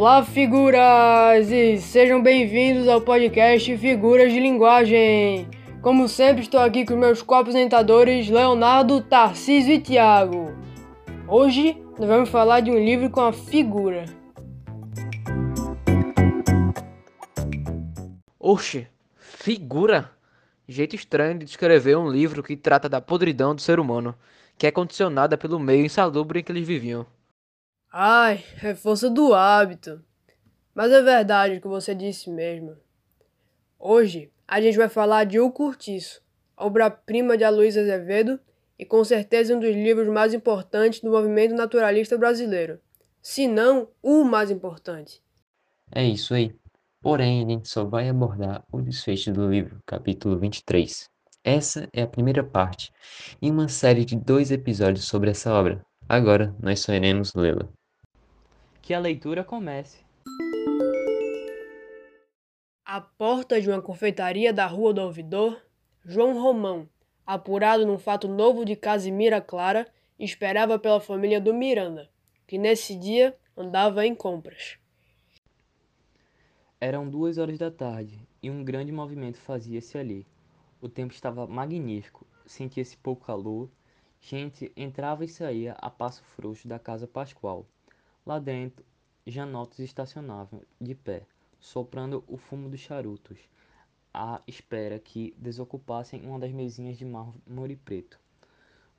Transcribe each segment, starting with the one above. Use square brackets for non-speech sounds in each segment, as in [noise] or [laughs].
Olá, figuras! E sejam bem-vindos ao podcast Figuras de Linguagem. Como sempre, estou aqui com meus co-apresentadores Leonardo, Tarcísio e Tiago. Hoje, nós vamos falar de um livro com a figura. Oxe, figura? Jeito estranho de descrever um livro que trata da podridão do ser humano, que é condicionada pelo meio insalubre em que eles viviam. Ai, é força do hábito. Mas é verdade o que você disse mesmo. Hoje a gente vai falar de O Curtiço, obra-prima de Aloysio Azevedo e com certeza um dos livros mais importantes do movimento naturalista brasileiro, se não o mais importante. É isso aí. Porém, a gente só vai abordar o desfecho do livro, capítulo 23. Essa é a primeira parte, em uma série de dois episódios sobre essa obra. Agora nós só iremos lê-la que a leitura comece. À porta de uma confeitaria da Rua do Ouvidor, João Romão, apurado num fato novo de Casimira Clara, esperava pela família do Miranda, que nesse dia andava em compras. Eram duas horas da tarde e um grande movimento fazia-se ali. O tempo estava magnífico, sentia-se pouco calor, gente entrava e saía a passo frouxo da casa pascual. Lá dentro, Janotos estacionavam, de pé, soprando o fumo dos charutos, à espera que desocupassem uma das mesinhas de mármore preto.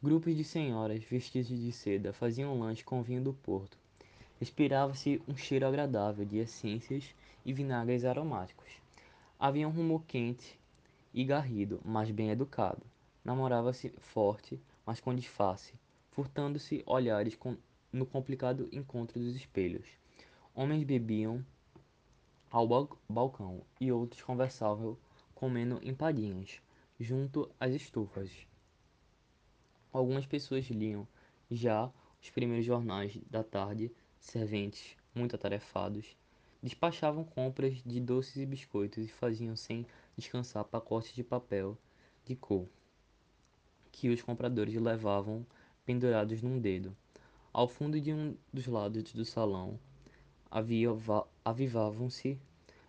Grupos de senhoras vestidas de seda faziam lanche com vinho do porto. Respirava-se um cheiro agradável de essências e vinagres aromáticos. Havia um rumor quente e garrido, mas bem educado. Namorava-se forte, mas com disfarce, furtando-se olhares com no complicado encontro dos espelhos. Homens bebiam ao balcão e outros conversavam comendo empadinhas junto às estufas. Algumas pessoas liam já os primeiros jornais da tarde, serventes, muito atarefados, despachavam compras de doces e biscoitos e faziam sem descansar pacotes de papel de cor que os compradores levavam pendurados num dedo. Ao fundo de um dos lados do salão avivavam-se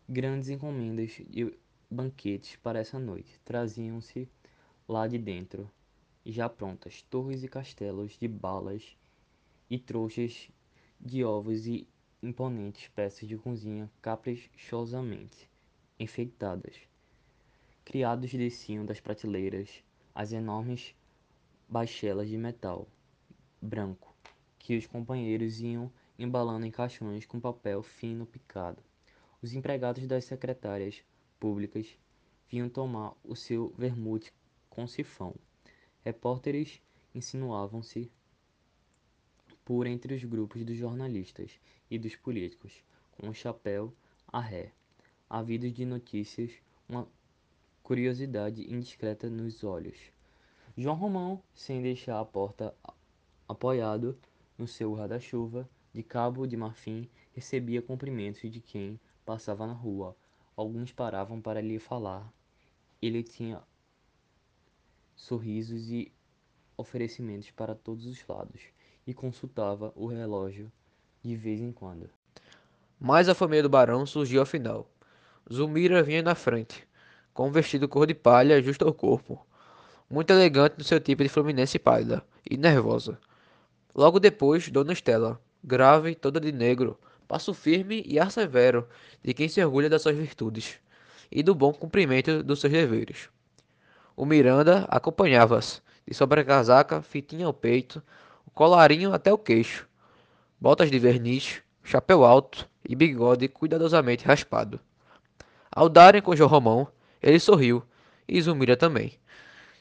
grandes encomendas e banquetes para essa noite. Traziam-se lá de dentro, já prontas, torres e castelos de balas e trouxas de ovos e imponentes peças de cozinha caprichosamente enfeitadas. Criados desciam das prateleiras as enormes baixelas de metal branco que os companheiros iam embalando em caixões com papel fino picado. Os empregados das secretárias públicas vinham tomar o seu vermute com sifão. Repórteres insinuavam-se por entre os grupos dos jornalistas e dos políticos, com o chapéu a ré, ávidos de notícias, uma curiosidade indiscreta nos olhos. João Romão, sem deixar a porta apoiado, no seu guarda-chuva de cabo de marfim recebia cumprimentos de quem passava na rua. Alguns paravam para lhe falar. Ele tinha sorrisos e oferecimentos para todos os lados e consultava o relógio de vez em quando. Mas a família do barão surgiu ao final. Zulmira vinha na frente, com um vestido cor de palha justo ao corpo, muito elegante no seu tipo de fluminense pálida e nervosa. Logo depois, Dona Estela, grave, toda de negro, passo firme e ar severo de quem se orgulha das suas virtudes e do bom cumprimento dos seus deveres. O Miranda acompanhava-as, de sobrecasaca, fitinha ao peito, o colarinho até o queixo, botas de verniz, chapéu alto e bigode cuidadosamente raspado. Ao darem com João Romão, ele sorriu, e Zumira também.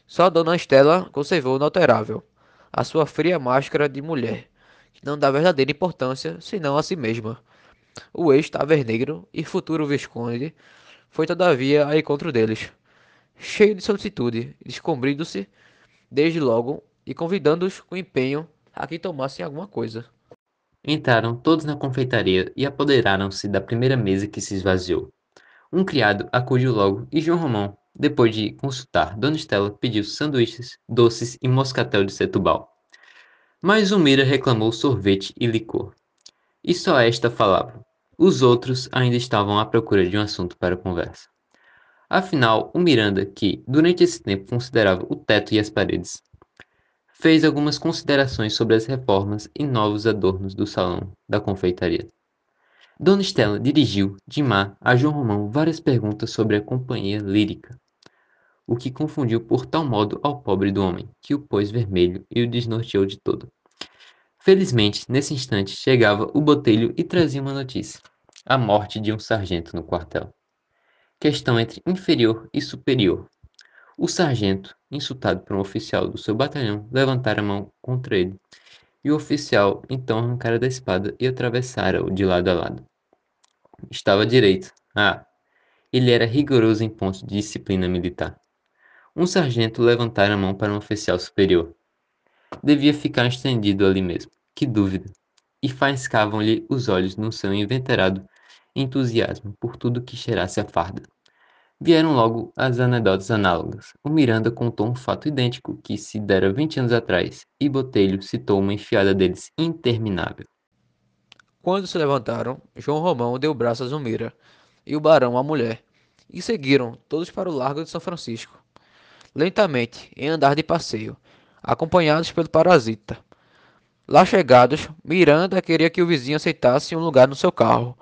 Só Dona Estela conservou inalterável a sua fria máscara de mulher, que não dá verdadeira importância senão a si mesma. O ex-taverneiro e futuro visconde foi todavia ao encontro deles, cheio de solicitude, descobrindo-se desde logo e convidando-os com empenho a que tomassem alguma coisa. Entraram todos na confeitaria e apoderaram-se da primeira mesa que se esvaziou. Um criado acudiu logo e João Romão, depois de consultar Dona Estela, pediu sanduíches, doces e moscatel de Setubal. Mas Zumira reclamou sorvete e licor. E só esta falava. os outros ainda estavam à procura de um assunto para conversa. Afinal, o Miranda, que durante esse tempo considerava o teto e as paredes, fez algumas considerações sobre as reformas e novos adornos do salão da confeitaria. Dona Estela dirigiu, de má, a João Romão várias perguntas sobre a companhia lírica, o que confundiu por tal modo ao pobre do homem, que o pôs vermelho e o desnorteou de todo. Felizmente, nesse instante, chegava o botelho e trazia uma notícia: a morte de um sargento no quartel. Questão entre inferior e superior. O sargento, insultado por um oficial do seu batalhão, levantara a mão contra ele, e o oficial então arrancara da espada e atravessara-o de lado a lado. Estava direito. Ah, ele era rigoroso em pontos de disciplina militar. Um sargento levantara a mão para um oficial superior. Devia ficar estendido ali mesmo. Que dúvida! E faiscavam-lhe os olhos no seu inveterado entusiasmo por tudo que cheirasse a farda. Vieram logo as anedotas análogas. O Miranda contou um fato idêntico que se dera vinte anos atrás, e Botelho citou uma enfiada deles interminável. Quando se levantaram, João Romão deu braço a Zumira e o barão à mulher, e seguiram todos para o largo de São Francisco, lentamente, em andar de passeio, acompanhados pelo parasita. Lá chegados, Miranda queria que o vizinho aceitasse um lugar no seu carro,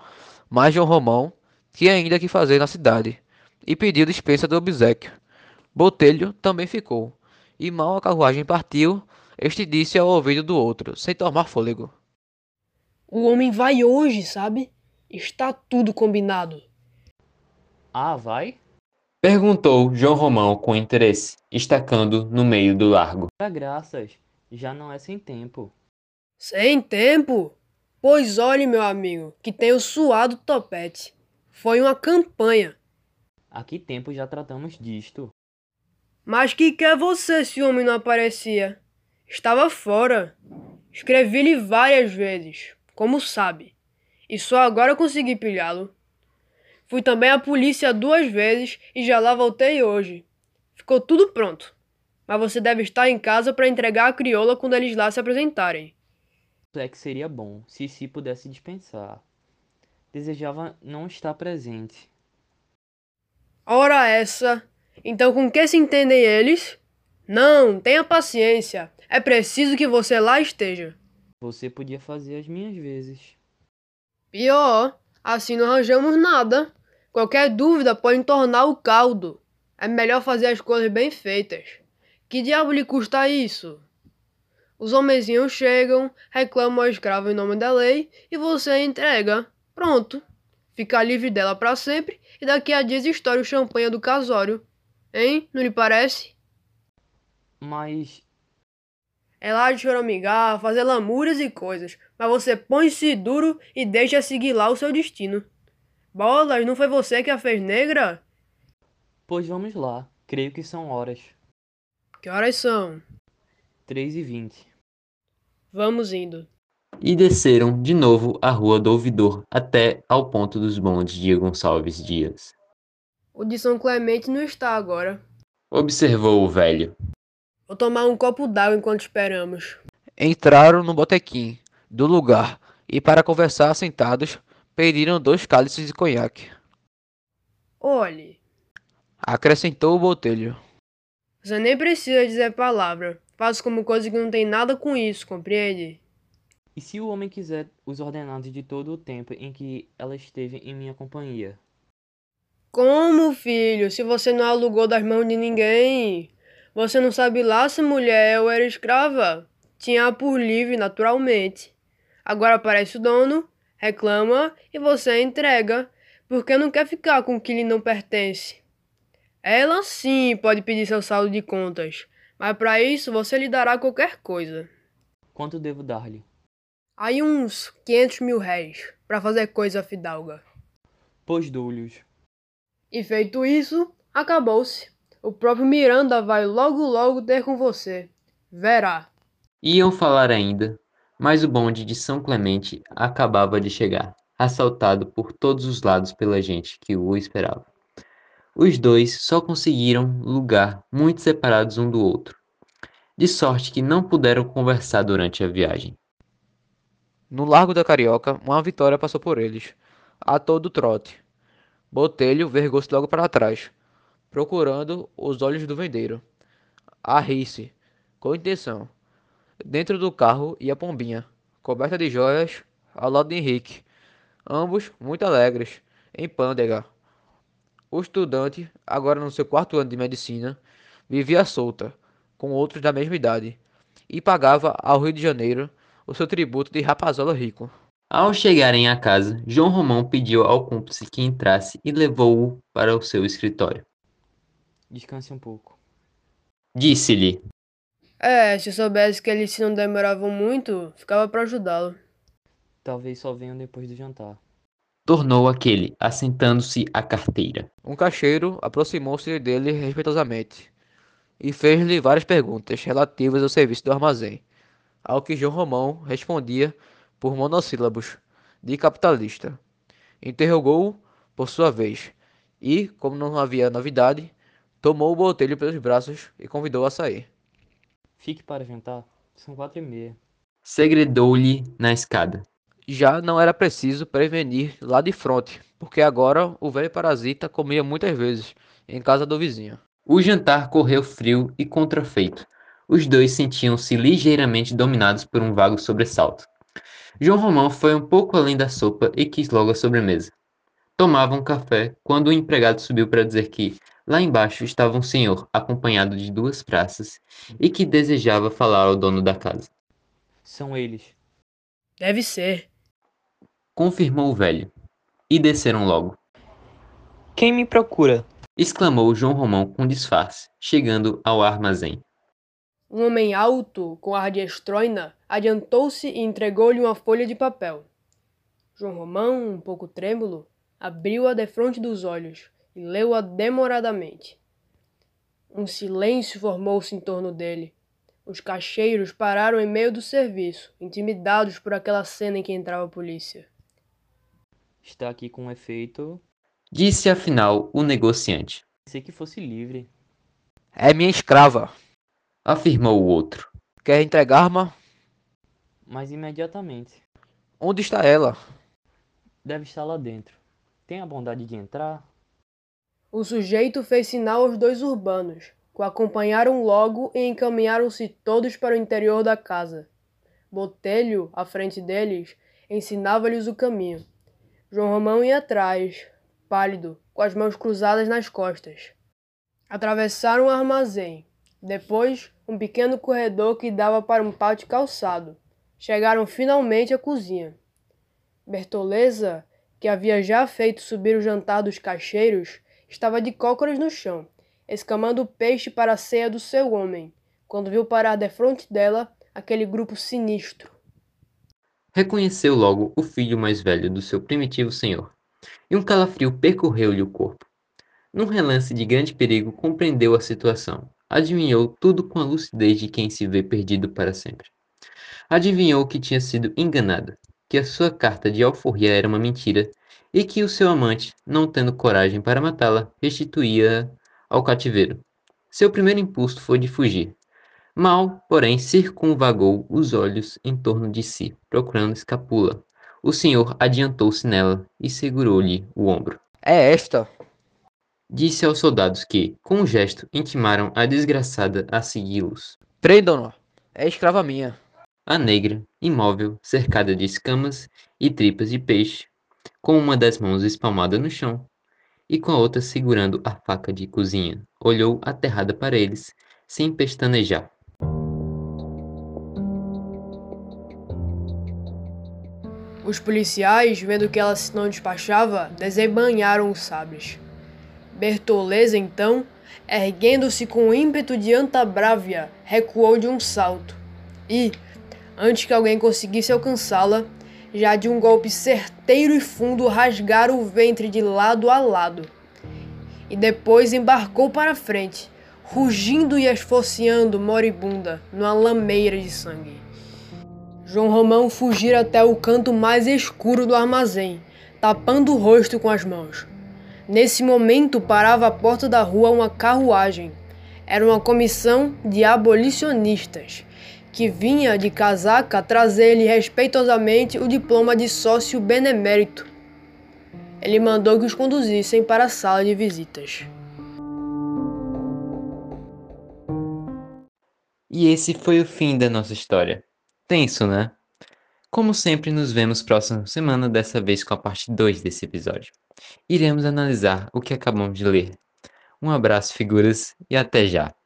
mas João Romão tinha ainda que fazer na cidade, e pediu dispensa do obsequio. Botelho também ficou, e mal a carruagem partiu, este disse ao ouvido do outro, sem tomar fôlego. O homem vai hoje, sabe? Está tudo combinado. Ah, vai? Perguntou João Romão com interesse, estacando no meio do largo. Dá graças, já não é sem tempo. Sem tempo? Pois olhe, meu amigo, que tenho suado topete. Foi uma campanha. Há que tempo já tratamos disto? Mas que quer você se o homem não aparecia? Estava fora. Escrevi-lhe várias vezes, como sabe, e só agora consegui pilhá-lo. Fui também à polícia duas vezes e já lá voltei hoje. Ficou tudo pronto. Mas você deve estar em casa para entregar a crioula quando eles lá se apresentarem. É que seria bom se se pudesse dispensar. Desejava não estar presente. Ora essa! Então com que se entendem eles? Não, tenha paciência. É preciso que você lá esteja. Você podia fazer as minhas vezes. Pior, assim não arranjamos nada. Qualquer dúvida pode tornar o caldo. É melhor fazer as coisas bem feitas. Que diabo lhe custa isso? Os homenzinhos chegam, reclamam ao escravo em nome da lei e você entrega. Pronto. Fica livre dela para sempre e daqui a dias estoura o champanhe do casório. Hein? Não lhe parece? Mas É lá de choramingar, fazer lamúrias e coisas, mas você põe-se duro e deixa seguir lá o seu destino. Bolas, não foi você que a fez negra? Pois vamos lá. Creio que são horas. Que horas são? 3 e 20. Vamos indo. E desceram de novo a rua do Ouvidor até ao ponto dos bondes de Gonçalves Dias. O de São Clemente não está agora. Observou o velho. Vou tomar um copo d'água enquanto esperamos. Entraram no botequim do lugar e, para conversar sentados, pediram dois cálices de conhaque. Olhe, Acrescentou o botelho. você nem precisa dizer palavra. Faço como coisa que não tem nada com isso, compreende? E se o homem quiser os ordenados de todo o tempo em que ela esteve em minha companhia? Como, filho, se você não alugou das mãos de ninguém? Você não sabe lá se mulher ou era escrava? Tinha por livre, naturalmente. Agora aparece o dono, reclama e você entrega, porque não quer ficar com o que lhe não pertence. Ela sim pode pedir seu saldo de contas, mas para isso você lhe dará qualquer coisa. Quanto devo dar-lhe? Aí uns 500 mil réis, para fazer coisa fidalga. Pois dou-lhes. E feito isso, acabou-se. O próprio Miranda vai logo logo ter com você. Verá. Iam falar ainda, mas o bonde de São Clemente acabava de chegar, assaltado por todos os lados pela gente que o esperava. Os dois só conseguiram lugar muito separados um do outro, de sorte que não puderam conversar durante a viagem. No Largo da Carioca, uma vitória passou por eles. a todo trote. Botelho vergou-se logo para trás, procurando os olhos do vendeiro. A rir-se, com intenção. Dentro do carro ia Pombinha, coberta de joias, ao lado de Henrique, ambos muito alegres, em pândega. O estudante, agora no seu quarto ano de medicina, vivia solta, com outros da mesma idade, e pagava ao Rio de Janeiro o seu tributo de rapazola rico. Ao chegarem à casa, João Romão pediu ao cúmplice que entrasse e levou-o para o seu escritório. Descanse um pouco. Disse-lhe: É, se eu soubesse que eles se não demoravam muito, ficava para ajudá-lo. Talvez só venham depois do jantar. Tornou aquele, assentando-se à carteira. Um caixeiro aproximou-se dele respeitosamente e fez-lhe várias perguntas relativas ao serviço do armazém, ao que João Romão respondia por monossílabos, de capitalista. Interrogou-o por sua vez, e, como não havia novidade, tomou o botelho pelos braços e convidou-o a sair. Fique para jantar. São quatro e meia. Segredou-lhe na escada. Já não era preciso prevenir lá de fronte, porque agora o velho parasita comia muitas vezes em casa do vizinho. O jantar correu frio e contrafeito. Os dois sentiam-se ligeiramente dominados por um vago sobressalto. João Romão foi um pouco além da sopa e quis logo a sobremesa. Tomavam café quando o empregado subiu para dizer que, lá embaixo, estava um senhor acompanhado de duas praças e que desejava falar ao dono da casa. São eles. Deve ser. Confirmou o velho. E desceram logo. Quem me procura? Exclamou João Romão com disfarce, chegando ao armazém. Um homem alto, com ar de estróina, adiantou-se e entregou-lhe uma folha de papel. João Romão, um pouco trêmulo, abriu-a defronte dos olhos e leu-a demoradamente. Um silêncio formou-se em torno dele. Os caixeiros pararam em meio do serviço, intimidados por aquela cena em que entrava a polícia. Está aqui com efeito. Disse afinal o negociante. Pensei que fosse livre. É minha escrava. Afirmou o outro. Quer entregar-me? Mas imediatamente. Onde está ela? Deve estar lá dentro. Tenha a bondade de entrar. O sujeito fez sinal aos dois urbanos, que o acompanharam logo e encaminharam-se todos para o interior da casa. Botelho, à frente deles, ensinava-lhes o caminho. João Romão ia atrás, pálido, com as mãos cruzadas nas costas. Atravessaram o armazém, depois um pequeno corredor que dava para um pátio calçado. Chegaram finalmente à cozinha. Bertoleza, que havia já feito subir o jantar dos caixeiros, estava de cócoras no chão, escamando peixe para a ceia do seu homem, quando viu parar defronte dela aquele grupo sinistro. Reconheceu logo o filho mais velho do seu primitivo senhor, e um calafrio percorreu-lhe o corpo. Num relance de grande perigo, compreendeu a situação, adivinhou tudo com a lucidez de quem se vê perdido para sempre. Adivinhou que tinha sido enganada, que a sua carta de alforria era uma mentira e que o seu amante, não tendo coragem para matá-la, restituía ao cativeiro. Seu primeiro impulso foi de fugir. Mal, porém, circunvagou os olhos em torno de si, procurando escapula. O senhor adiantou-se nela e segurou-lhe o ombro. É esta. Disse aos soldados que, com um gesto, intimaram a desgraçada a segui-los. Prendam-no. É escrava minha. A negra, imóvel, cercada de escamas e tripas de peixe, com uma das mãos espalmada no chão e com a outra segurando a faca de cozinha, olhou aterrada para eles, sem pestanejar. Os policiais, vendo que ela se não despachava, desembanharam os sabres. Bertoleza, então, erguendo-se com ímpeto de Antabrávia, recuou de um salto e, antes que alguém conseguisse alcançá-la, já de um golpe certeiro e fundo rasgara o ventre de lado a lado. E depois embarcou para frente, rugindo e esfoceando moribunda numa lameira de sangue. João Romão fugira até o canto mais escuro do armazém, tapando o rosto com as mãos. Nesse momento parava à porta da rua uma carruagem. Era uma comissão de abolicionistas que vinha de casaca trazer-lhe respeitosamente o diploma de sócio benemérito. ele mandou que os conduzissem para a sala de visitas. E esse foi o fim da nossa história. Tenso, né? Como sempre, nos vemos próxima semana, dessa vez com a parte 2 desse episódio. Iremos analisar o que acabamos de ler. Um abraço, figuras, e até já!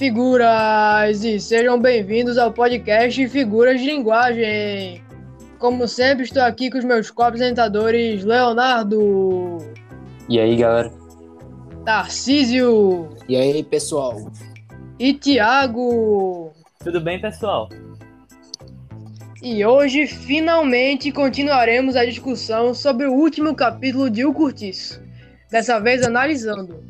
Figuras! E sejam bem-vindos ao podcast Figuras de Linguagem. Como sempre, estou aqui com os meus co-apresentadores Leonardo, E aí, galera? Tarcísio E aí, pessoal? e Tiago. Tudo bem, pessoal? E hoje, finalmente, continuaremos a discussão sobre o último capítulo de O Curtiço. Dessa vez analisando.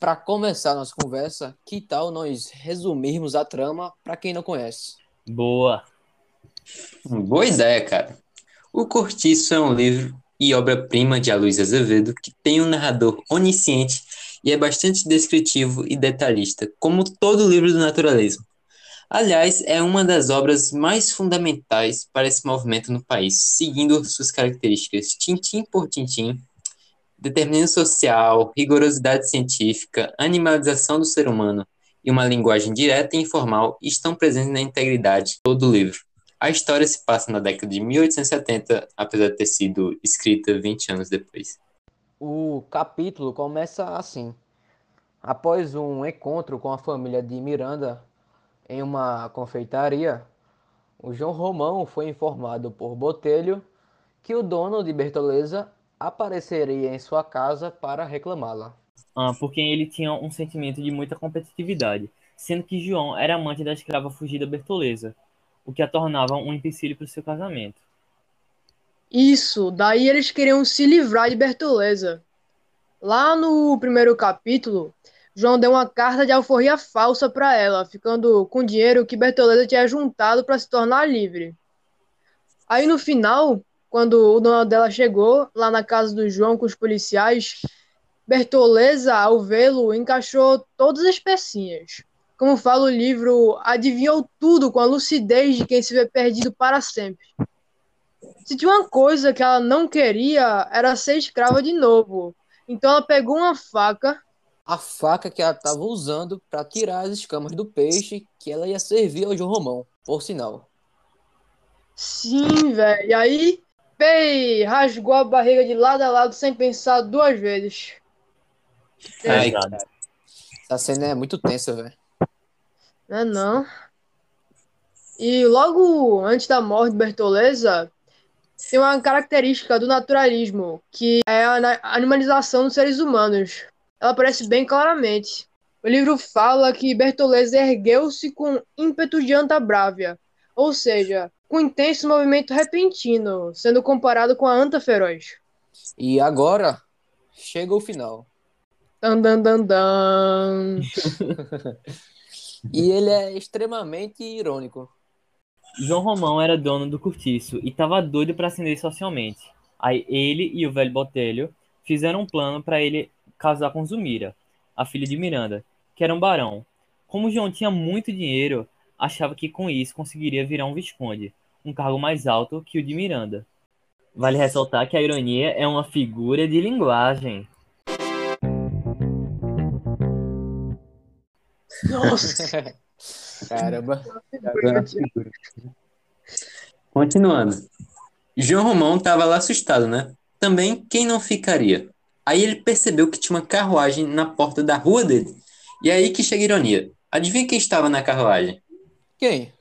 Para começar nossa conversa, que tal nós resumirmos a trama para quem não conhece? Boa. Boa ideia, cara. O Cortiço é um livro e obra-prima de Aloysio Azevedo que tem um narrador onisciente e é bastante descritivo e detalhista, como todo livro do naturalismo. Aliás, é uma das obras mais fundamentais para esse movimento no país, seguindo suas características tintim por tintim, determinismo social, rigorosidade científica, animalização do ser humano e uma linguagem direta e informal estão presentes na integridade de todo o livro. A história se passa na década de 1870, apesar de ter sido escrita 20 anos depois. O capítulo começa assim. Após um encontro com a família de Miranda em uma confeitaria, o João Romão foi informado por Botelho que o dono de Bertoleza apareceria em sua casa para reclamá-la. Ah, porque ele tinha um sentimento de muita competitividade, sendo que João era amante da escrava fugida Bertoleza, o que a tornava um empecilho para o seu casamento. Isso, daí eles queriam se livrar de Bertoleza. Lá no primeiro capítulo, João deu uma carta de alforria falsa para ela, ficando com o dinheiro que Bertoleza tinha juntado para se tornar livre. Aí no final, quando o dono dela chegou lá na casa do João com os policiais, Bertoleza, ao vê-lo, encaixou todas as pecinhas. Como fala o livro, adivinhou tudo com a lucidez de quem se vê perdido para sempre. Se tinha uma coisa que ela não queria, era ser escrava de novo. Então ela pegou uma faca, A faca que ela estava usando para tirar as escamas do peixe que ela ia servir ao João Romão, por sinal. sim, velho, e aí, pei, rasgou a barriga de lado a lado sem pensar duas vezes. Ai, Pesado. cara. Essa cena é muito tensa, velho. Não é não. E logo antes da morte de Bertoleza, tem uma característica do naturalismo, que é a animalização dos seres humanos. Ela aparece bem claramente. O livro fala que Bertoleza ergueu-se com ímpeto de anta brávia, ou seja, com intenso movimento repentino, sendo comparado com a anta feroz. E agora chega o final. Dan, dan, dan, dan. [laughs] E ele é extremamente irônico. João Romão era dono do cortiço e estava doido para ascender socialmente. Aí ele e o velho Botelho fizeram um plano para ele casar com Zumira, a filha de Miranda, que era um barão. Como João tinha muito dinheiro, achava que com isso conseguiria virar um visconde, um cargo mais alto que o de Miranda. Vale ressaltar que a ironia é uma figura de linguagem. Nossa! [laughs] Caramba. Continuando. João Romão estava lá assustado, né? Também, quem não ficaria? Aí ele percebeu que tinha uma carruagem na porta da rua dele. E aí que chega a ironia. Adivinha quem estava na carruagem? Quem?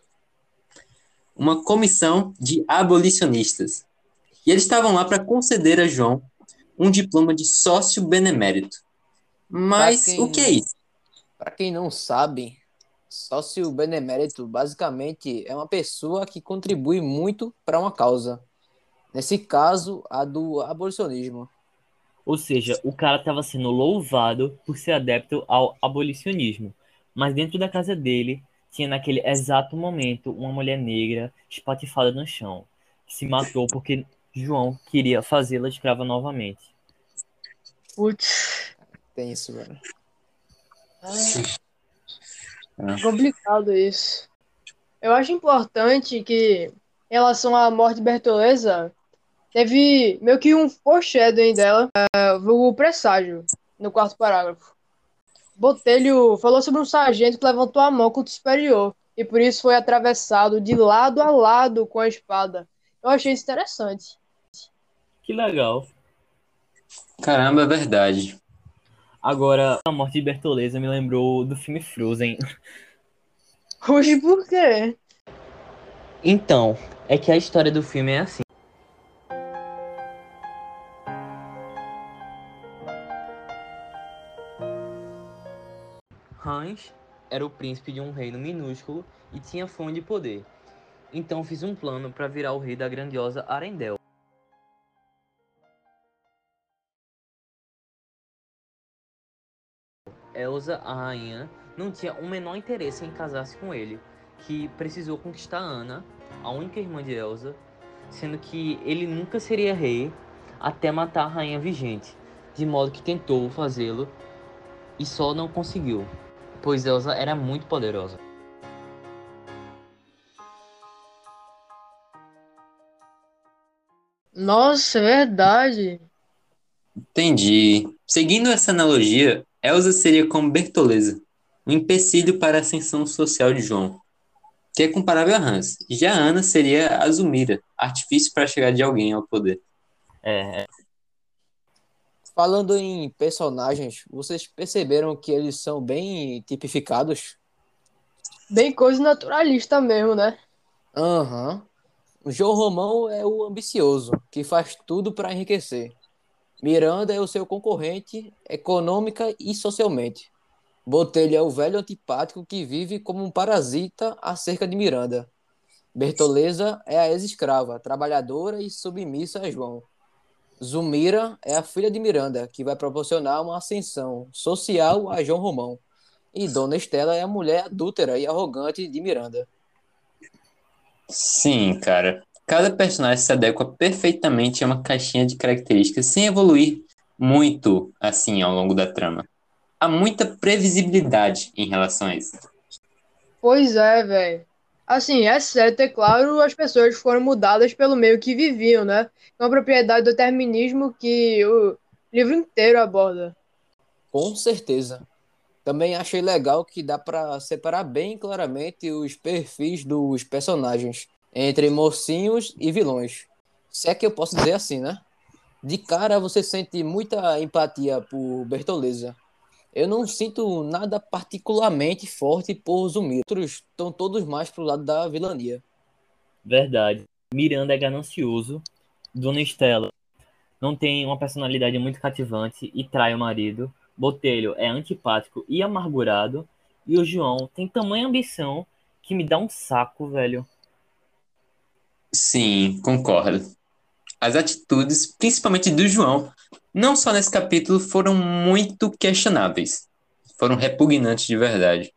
Uma comissão de abolicionistas. E eles estavam lá para conceder a João um diploma de sócio benemérito. Mas quem- o que é isso? Para quem não sabe, sócio benemérito basicamente é uma pessoa que contribui muito para uma causa. Nesse caso, a do abolicionismo. Ou seja, o cara estava sendo louvado por ser adepto ao abolicionismo, mas dentro da casa dele tinha naquele exato momento uma mulher negra espatifada no chão, que se matou porque João queria fazê-la escrava novamente. Putz, Tem isso, velho. é complicado isso. Eu acho importante que, em relação à morte de Bertoleza, teve meio que um foreshadowing dela, é, o presságio, no quarto parágrafo. Botelho falou sobre um sargento que levantou a mão contra o superior e por isso foi atravessado de lado a lado com a espada. Eu achei isso interessante. Que legal. Caramba, é verdade. Agora, a morte de Bertoleza me lembrou do filme Frozen. Hoje por quê? Então, é que a história do filme é assim. Era o príncipe de um reino minúsculo e tinha fome de poder. Então fiz um plano para virar o rei da grandiosa Arendelle. Elsa, a rainha, não tinha o menor interesse em casar-se com ele, que precisou conquistar Ana, a única irmã de Elsa, sendo que ele nunca seria rei até matar a rainha vigente, de modo que tentou fazê-lo e só não conseguiu, pois Elsa era muito poderosa. Nossa, é verdade. Entendi. Seguindo essa analogia, Elsa seria como Bertoleza, um empecilho para a ascensão social de João, que é comparável a Hans. Já Ana seria a Zulmira, artifício para chegar de alguém ao poder. É, é, Falando em personagens, vocês perceberam que eles são bem tipificados? Bem coisa naturalista mesmo, né? Aham. O João Romão é o ambicioso, que faz tudo para enriquecer. Miranda é o seu concorrente econômica e socialmente. Botelho é o velho antipático que vive como um parasita acerca de Miranda. Bertoleza é a ex-escrava, trabalhadora e submissa a João. Zumira é a filha de Miranda, que vai proporcionar uma ascensão social a João Romão. E Dona Estela é a mulher adúltera e arrogante de Miranda. Sim, cara. Cada personagem se adequa perfeitamente a uma caixinha de características sem evoluir muito assim ao longo da trama. Há muita previsibilidade em relação a isso. Pois é, velho. Assim, exceto, é claro, as pessoas foram mudadas pelo meio que viviam, né? É uma propriedade do determinismo que o livro inteiro aborda. Com certeza. Também achei legal que dá para separar bem claramente os perfis dos personagens entre mocinhos e vilões. Se é que eu posso dizer assim, né? De cara você sente muita empatia por Bertoleza. Eu não sinto nada particularmente forte por Zumir. Outros estão todos mais pro lado da vilania. verdade. Miranda é ganancioso. Dona Estela não tem uma personalidade muito cativante e trai o marido. Botelho é antipático e amargurado. E o João tem tamanha ambição que me dá um saco, velho. Sim, concordo. As atitudes, principalmente do João, não só nesse capítulo, foram muito questionáveis. Foram repugnantes de verdade.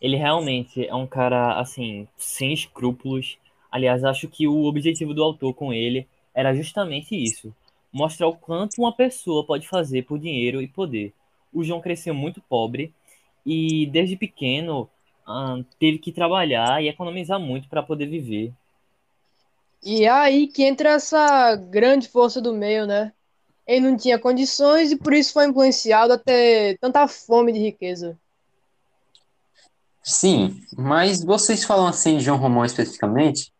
Ele realmente é um cara, assim, sem escrúpulos. Aliás, acho que o objetivo do autor com ele era justamente isso: mostrar o quanto uma pessoa pode fazer por dinheiro e poder. O João cresceu muito pobre e, desde pequeno, ah, teve que trabalhar e economizar muito para poder viver. E é aí que entra essa grande força do meio, né? Ele não tinha condições e por isso foi influenciado a ter tanta fome de riqueza. Sim, mas vocês falam assim de João Romão especificamente,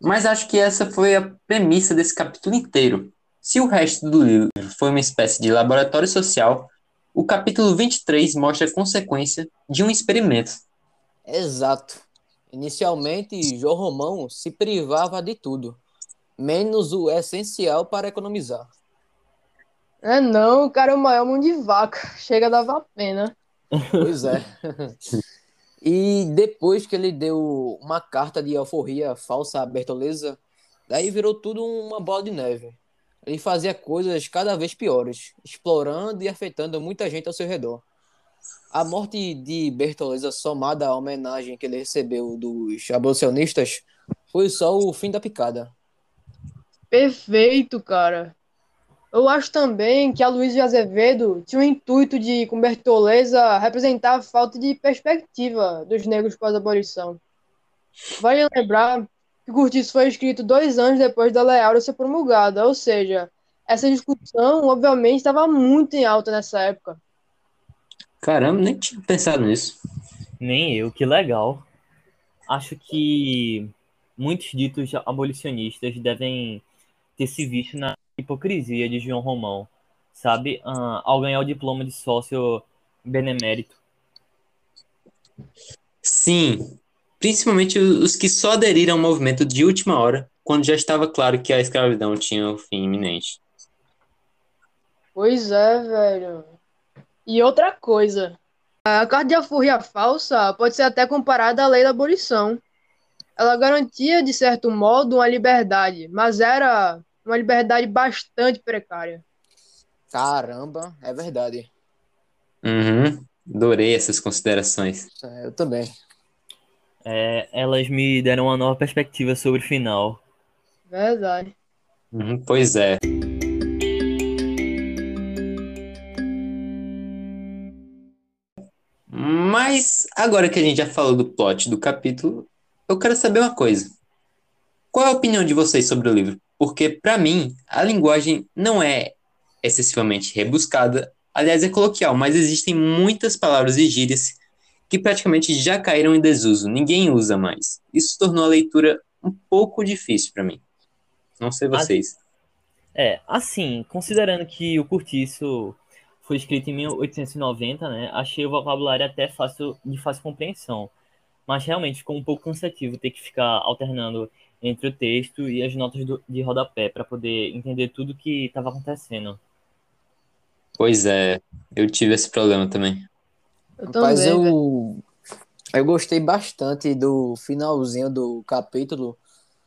mas acho que essa foi a premissa desse capítulo inteiro. Se o resto do livro foi uma espécie de laboratório social, o capítulo 23 mostra a consequência de um experimento. Exato. Inicialmente, João Romão se privava de tudo, menos o essencial para economizar. É não, o cara é o maior mão de vaca. [laughs] Chega a dar pena. Pois é. E depois que ele deu uma carta de alforria falsa a Bertoleza, Daí virou tudo uma bola de neve. Ele fazia coisas cada vez piores, explorando e afetando muita gente ao seu redor. A morte de Bertoleza, somada à homenagem que ele recebeu dos abolicionistas, foi só o fim da picada. Perfeito, cara. Eu acho também que a Luiz de Azevedo tinha o intuito de, com Bertoleza, representar a falta de perspectiva dos negros pós-abolição. Vale lembrar que o Curtiço foi escrito dois anos depois da Lei Áurea ser promulgada, ou seja, essa discussão, obviamente, estava muito em alta nessa época. Caramba, nem tinha pensado nisso. Nem eu, que legal. Acho que muitos ditos abolicionistas devem ter se visto na hipocrisia de João Romão, sabe? Ah, ao ganhar o diploma de sócio benemérito. Sim, principalmente os que só aderiram ao movimento de última hora, quando já estava claro que a escravidão tinha o fim iminente. Pois é, velho. E outra coisa, a carta de alforria falsa pode ser até comparada à lei da abolição. Ela garantia, de certo modo, uma liberdade, mas era uma liberdade bastante precária. Caramba, é verdade. Uhum, adorei essas considerações. Eu também. É, elas me deram uma nova perspectiva sobre o final. Verdade. Uhum, pois é. Mas agora que a gente já falou do plot do capítulo, eu quero saber uma coisa. Qual é a opinião de vocês sobre o livro? Porque, para mim, a linguagem não é excessivamente rebuscada, aliás, é coloquial, mas existem muitas palavras e gírias que praticamente já caíram em desuso, ninguém usa mais. Isso tornou a leitura um pouco difícil para mim. Não sei vocês. É, assim, considerando que o Curtiço foi escrito em 1890, né? Achei o vocabulário até fácil, de fácil compreensão. Mas realmente ficou um pouco cansativo ter que ficar alternando entre o texto e as notas do, de rodapé para poder entender tudo que estava acontecendo. Pois é, eu tive esse problema também. Eu Mas também, eu, eu gostei bastante do finalzinho do capítulo,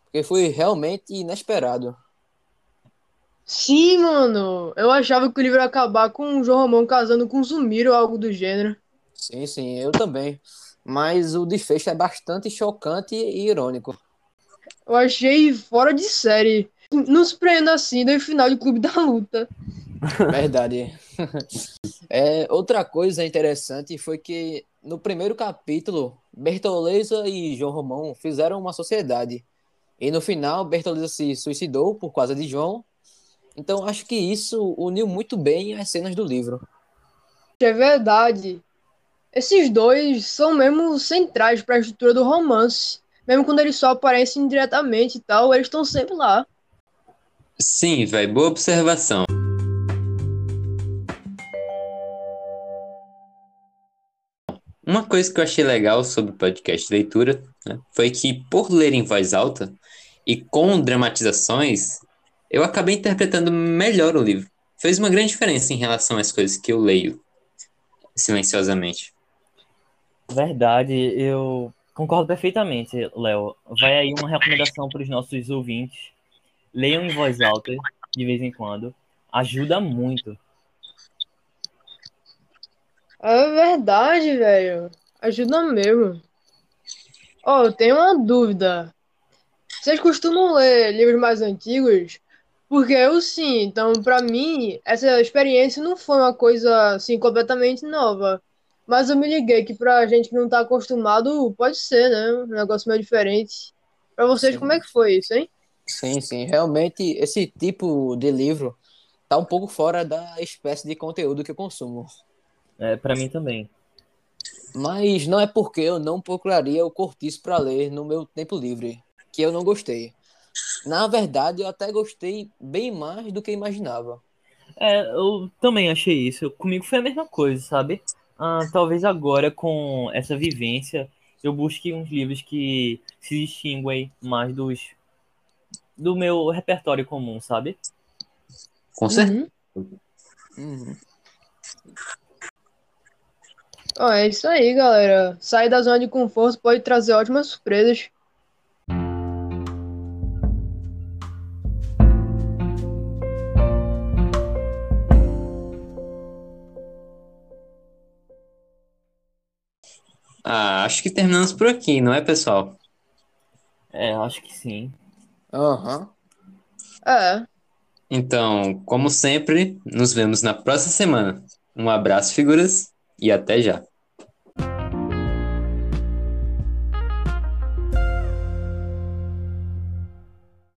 porque foi realmente inesperado. Sim, mano. Eu achava que o livro ia acabar com o João Romão casando com o Zumiro ou algo do gênero. Sim, sim, eu também. Mas o desfecho é bastante chocante e irônico. Eu achei fora de série. Não se prenda assim do final de Clube [laughs] da Luta. Verdade. [laughs] É, outra coisa interessante foi que no primeiro capítulo, Bertoleza e João Romão fizeram uma sociedade. E no final, Bertoleza se suicidou por causa de João. Então acho que isso uniu muito bem as cenas do livro. É verdade. Esses dois são mesmo centrais para a estrutura do romance. Mesmo quando eles só aparecem indiretamente e tal, eles estão sempre lá. Sim, velho, boa observação. Uma coisa que eu achei legal sobre o podcast de leitura né, foi que, por ler em voz alta e com dramatizações, eu acabei interpretando melhor o livro. Fez uma grande diferença em relação às coisas que eu leio silenciosamente. Verdade, eu concordo perfeitamente, Léo. Vai aí uma recomendação para os nossos ouvintes. Leiam em voz alta de vez em quando. Ajuda muito. É verdade, velho. Ajuda mesmo. Ó, eu tenho uma dúvida. Vocês costumam ler livros mais antigos? Porque eu sim, então pra mim essa experiência não foi uma coisa assim completamente nova. Mas eu me liguei que pra gente que não tá acostumado, pode ser, né? Um negócio meio diferente. Pra vocês, Sim. como é que foi isso, hein? Sim, sim. Realmente, esse tipo de livro tá um pouco fora da espécie de conteúdo que eu consumo. É, para mim também. Mas não é porque eu não procuraria o Cortiço para ler no meu tempo livre, que eu não gostei. Na verdade, eu até gostei bem mais do que imaginava. É, eu também achei isso. Comigo foi a mesma coisa, sabe? Ah, talvez agora, com essa vivência, eu busque uns livros que se distinguem mais dos do meu repertório comum, sabe? Com certeza. Uhum. Uhum. Ó, é isso aí, galera. Sair da zona de conforto pode trazer ótimas surpresas. Acho que terminamos por aqui, não é, pessoal? É, acho que sim. Aham. É. Então, como sempre, nos vemos na próxima semana. Um abraço, figuras, e até já.